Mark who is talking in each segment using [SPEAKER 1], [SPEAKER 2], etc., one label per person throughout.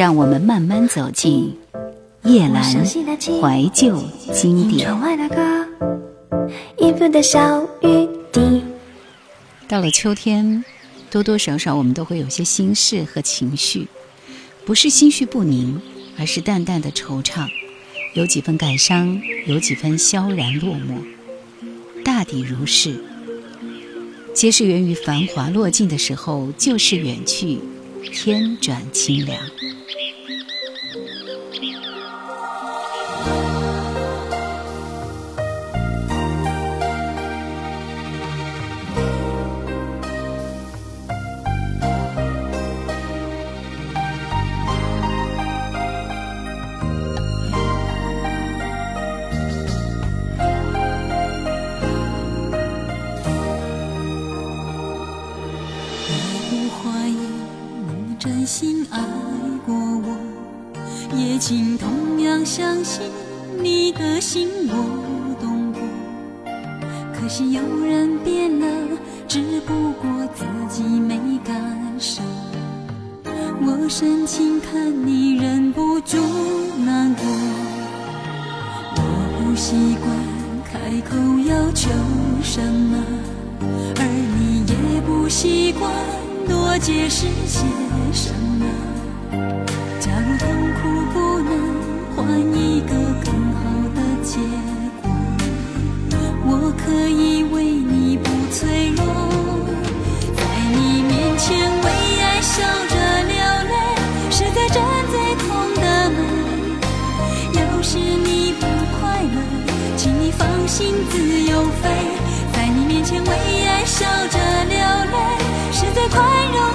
[SPEAKER 1] 让我们慢慢走进夜阑怀旧经典。到了秋天，多多少少我们都会有些心事和情绪，不是心绪不宁，而是淡淡的惆怅，有几分感伤，有几分萧然落寞。大抵如是，皆是源于繁华落尽的时候，旧事远去，天转清凉。
[SPEAKER 2] 习惯多解释些什么。假如痛苦不能换一个更好的结果，我可以为你不脆弱，在你面前为爱笑着流泪，是个。站最痛的门，要是你不快乐，请你放心自宽容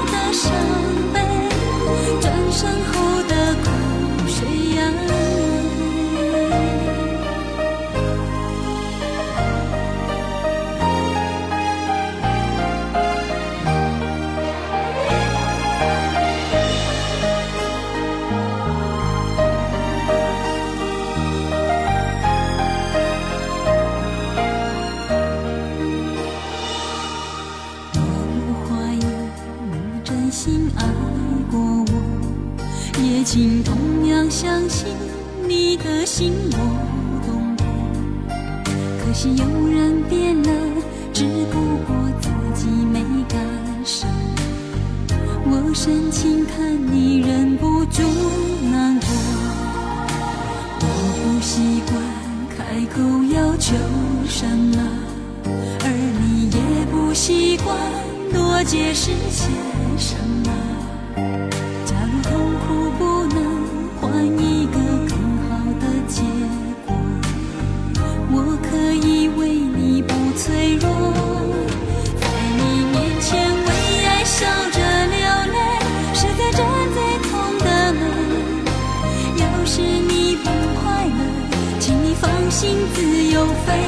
[SPEAKER 2] 不习惯开口要求什么，而你也不习惯多解释些什么。
[SPEAKER 1] don't think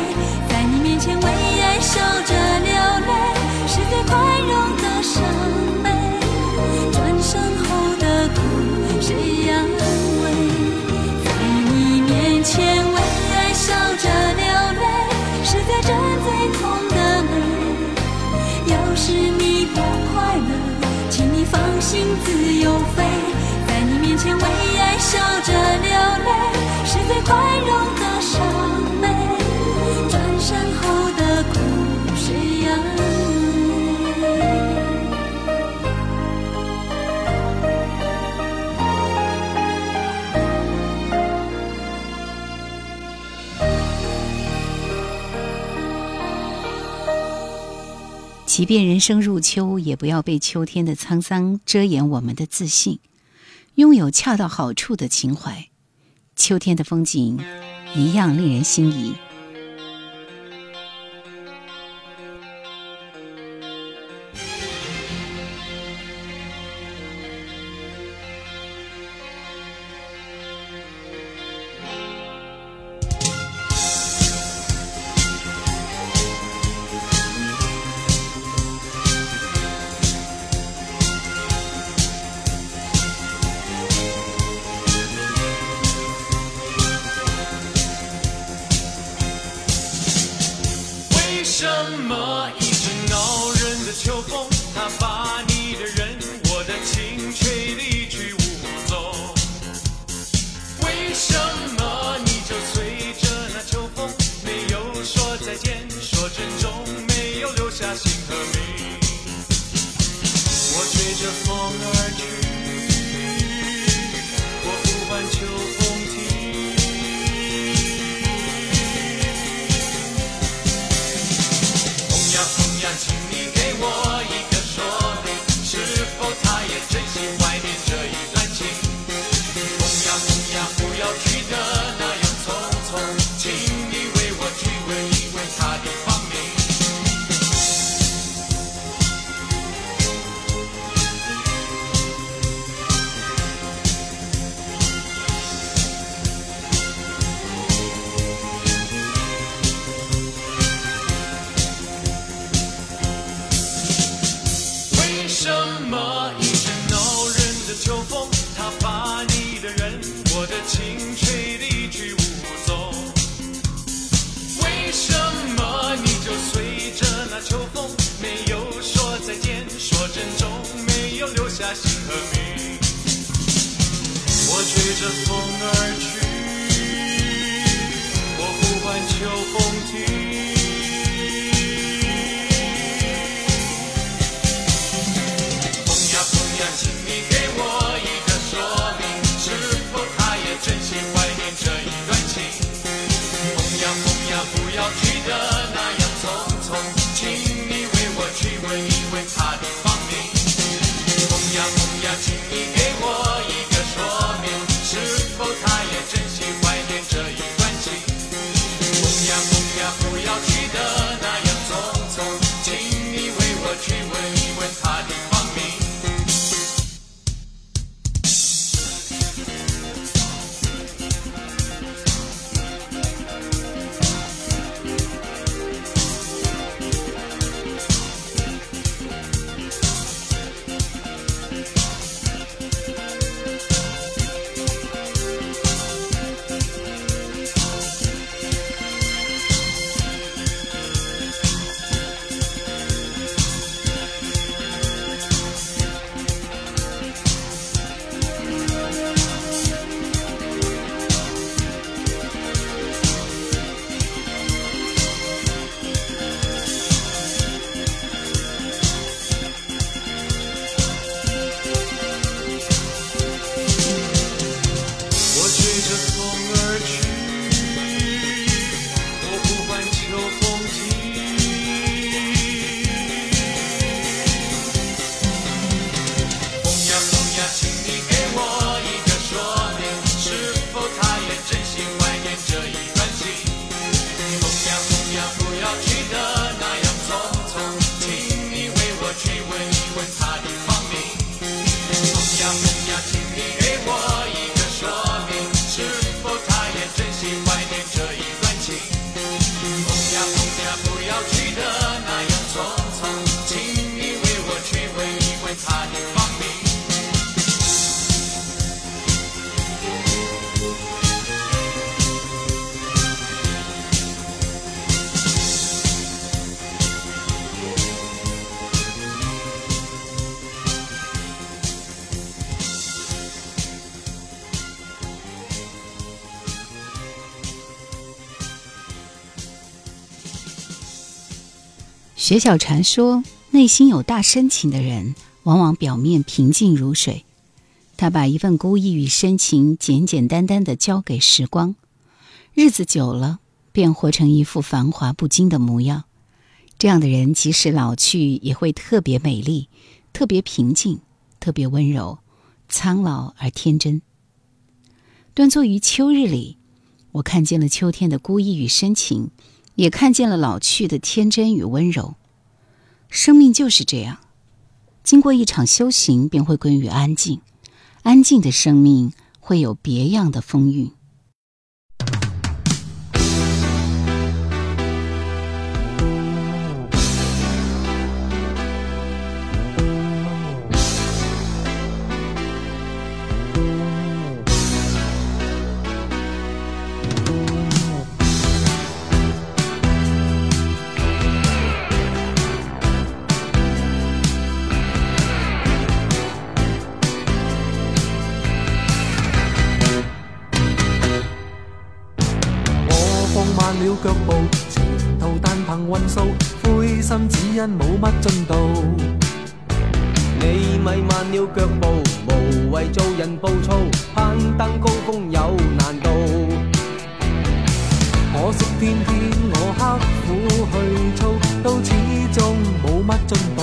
[SPEAKER 1] 即便人生入秋，也不要被秋天的沧桑遮掩我们的自信。拥有恰到好处的情怀，秋天的风景一样令人心仪。
[SPEAKER 3] 秋风起。
[SPEAKER 1] 雪小禅说，内心有大深情的人，往往表面平静如水。他把一份孤意与深情简简单单的交给时光，日子久了，便活成一副繁华不惊的模样。这样的人，即使老去，也会特别美丽，特别平静，特别温柔，苍老而天真。端坐于秋日里，我看见了秋天的孤意与深情。也看见了老去的天真与温柔。生命就是这样，经过一场修行，便会归于安静。安静的生命会有别样的风韵。
[SPEAKER 4] 脚步，前途但凭运数，灰心只因冇乜进度。
[SPEAKER 5] 你咪慢了脚步，无谓做人暴躁，攀登高峰有难度。
[SPEAKER 4] 可惜偏偏我刻苦去操，都始终冇乜进步。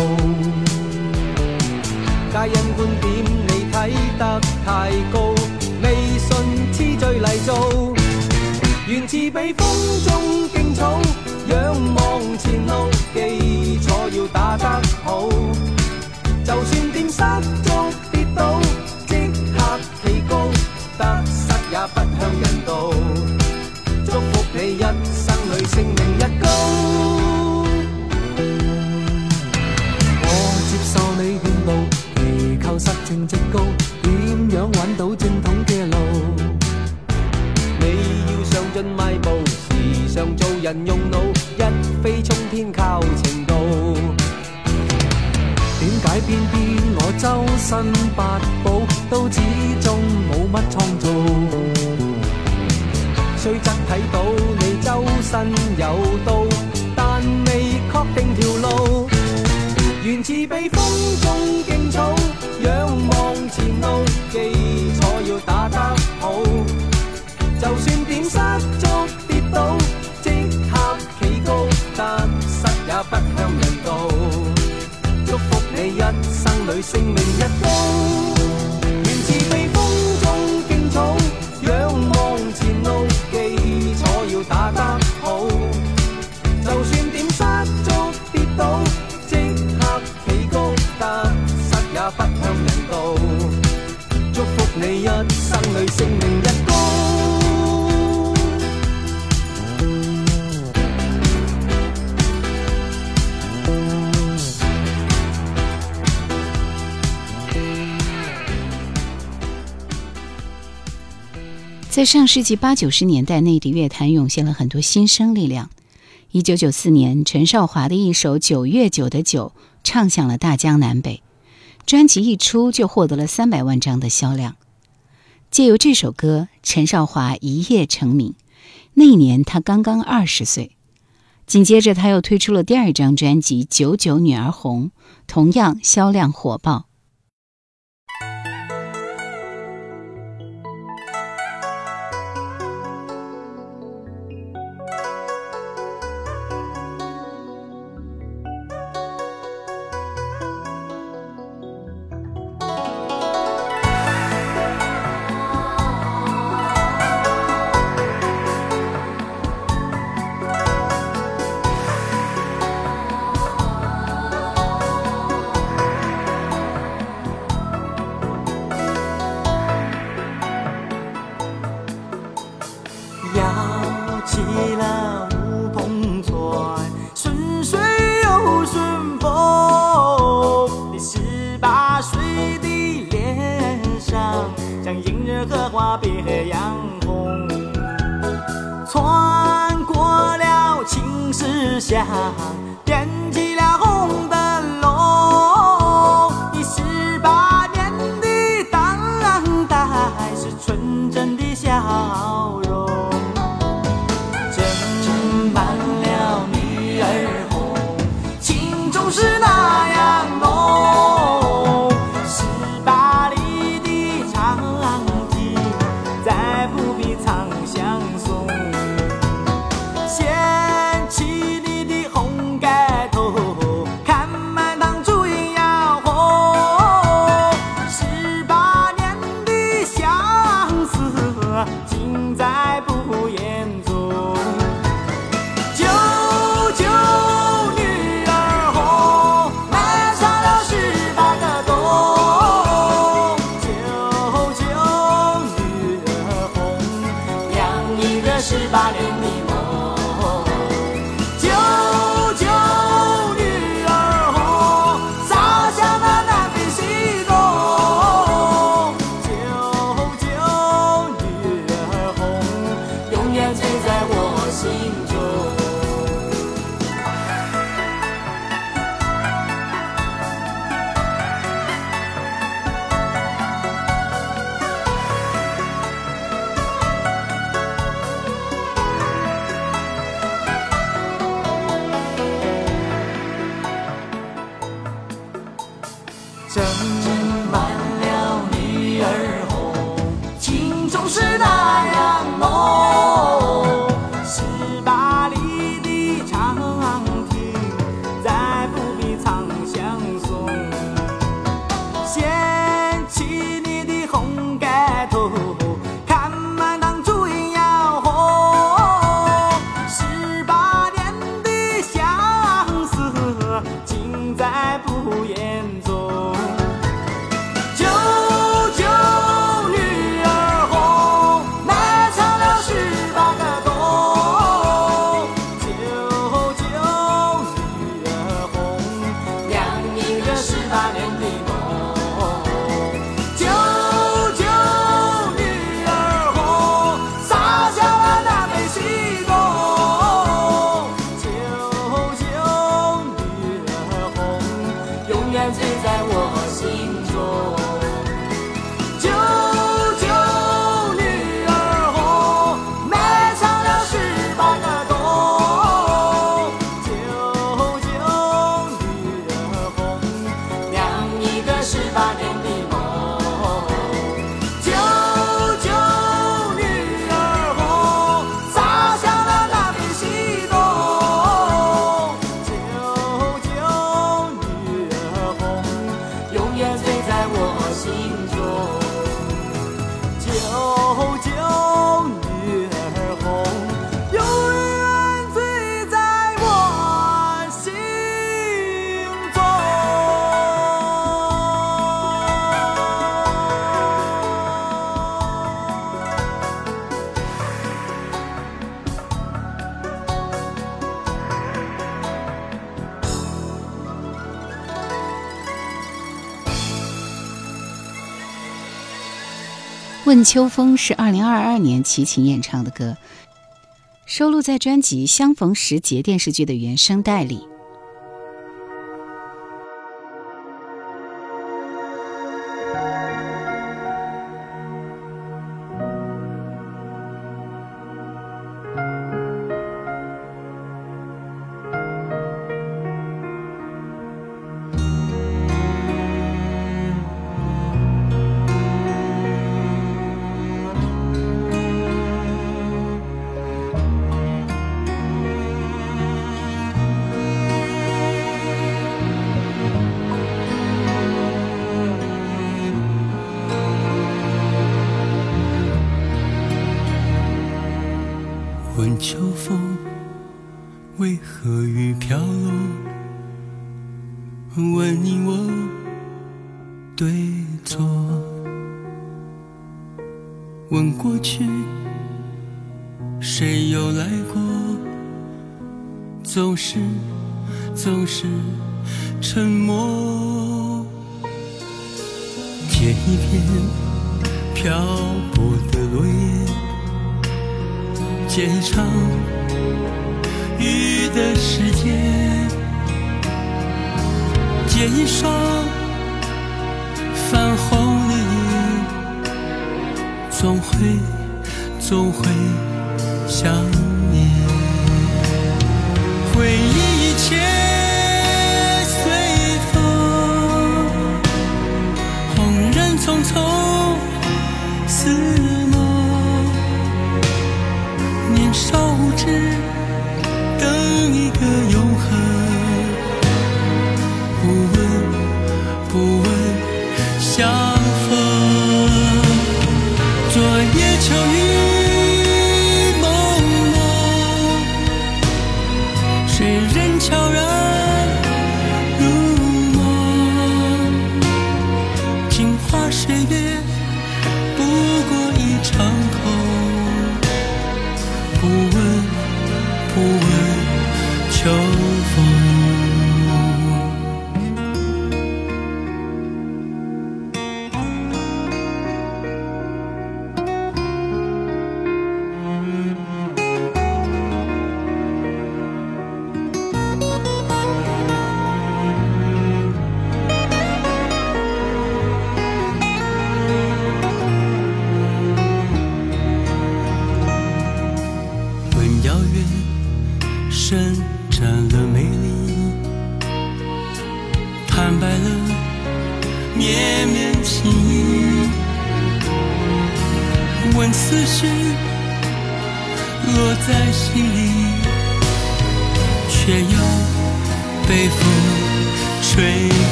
[SPEAKER 5] 皆因观点你睇得太高，似被风中劲草，仰望前路，基础要打得好。就算跌失进迈步，时常做人用脑，一飞冲天靠程度。
[SPEAKER 4] 点解偏偏我周身八宝都始终冇乜创造。
[SPEAKER 5] 虽则睇你一生裏性命一高。
[SPEAKER 1] 在上世纪八九十年代，内地乐坛涌现了很多新生力量。一九九四年，陈少华的一首《九月九的九》唱响了大江南北，专辑一出就获得了三百万张的销量。借由这首歌，陈少华一夜成名。那一年他刚刚二十岁。紧接着，他又推出了第二张专辑《九九女儿红》，同样销量火爆。
[SPEAKER 6] 家。
[SPEAKER 1] 问秋风》是二零二二年齐秦演唱的歌，收录在专辑《相逢时节》电视剧的原声带里。
[SPEAKER 7] 为何雨飘落？问你我对错？问过去谁又来过？总是总是沉默。捡一片漂泊的落叶。捡一场雨的时间，捡一双泛红的眼，总会总会想念。回忆一切随风，红人匆匆似梦。年少无知，一个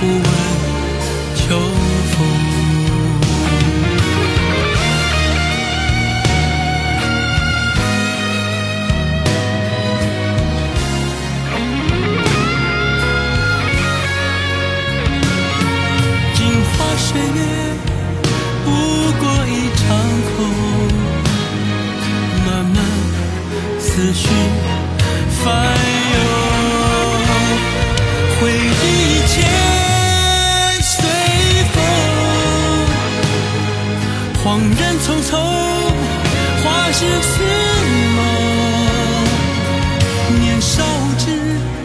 [SPEAKER 7] 不烧之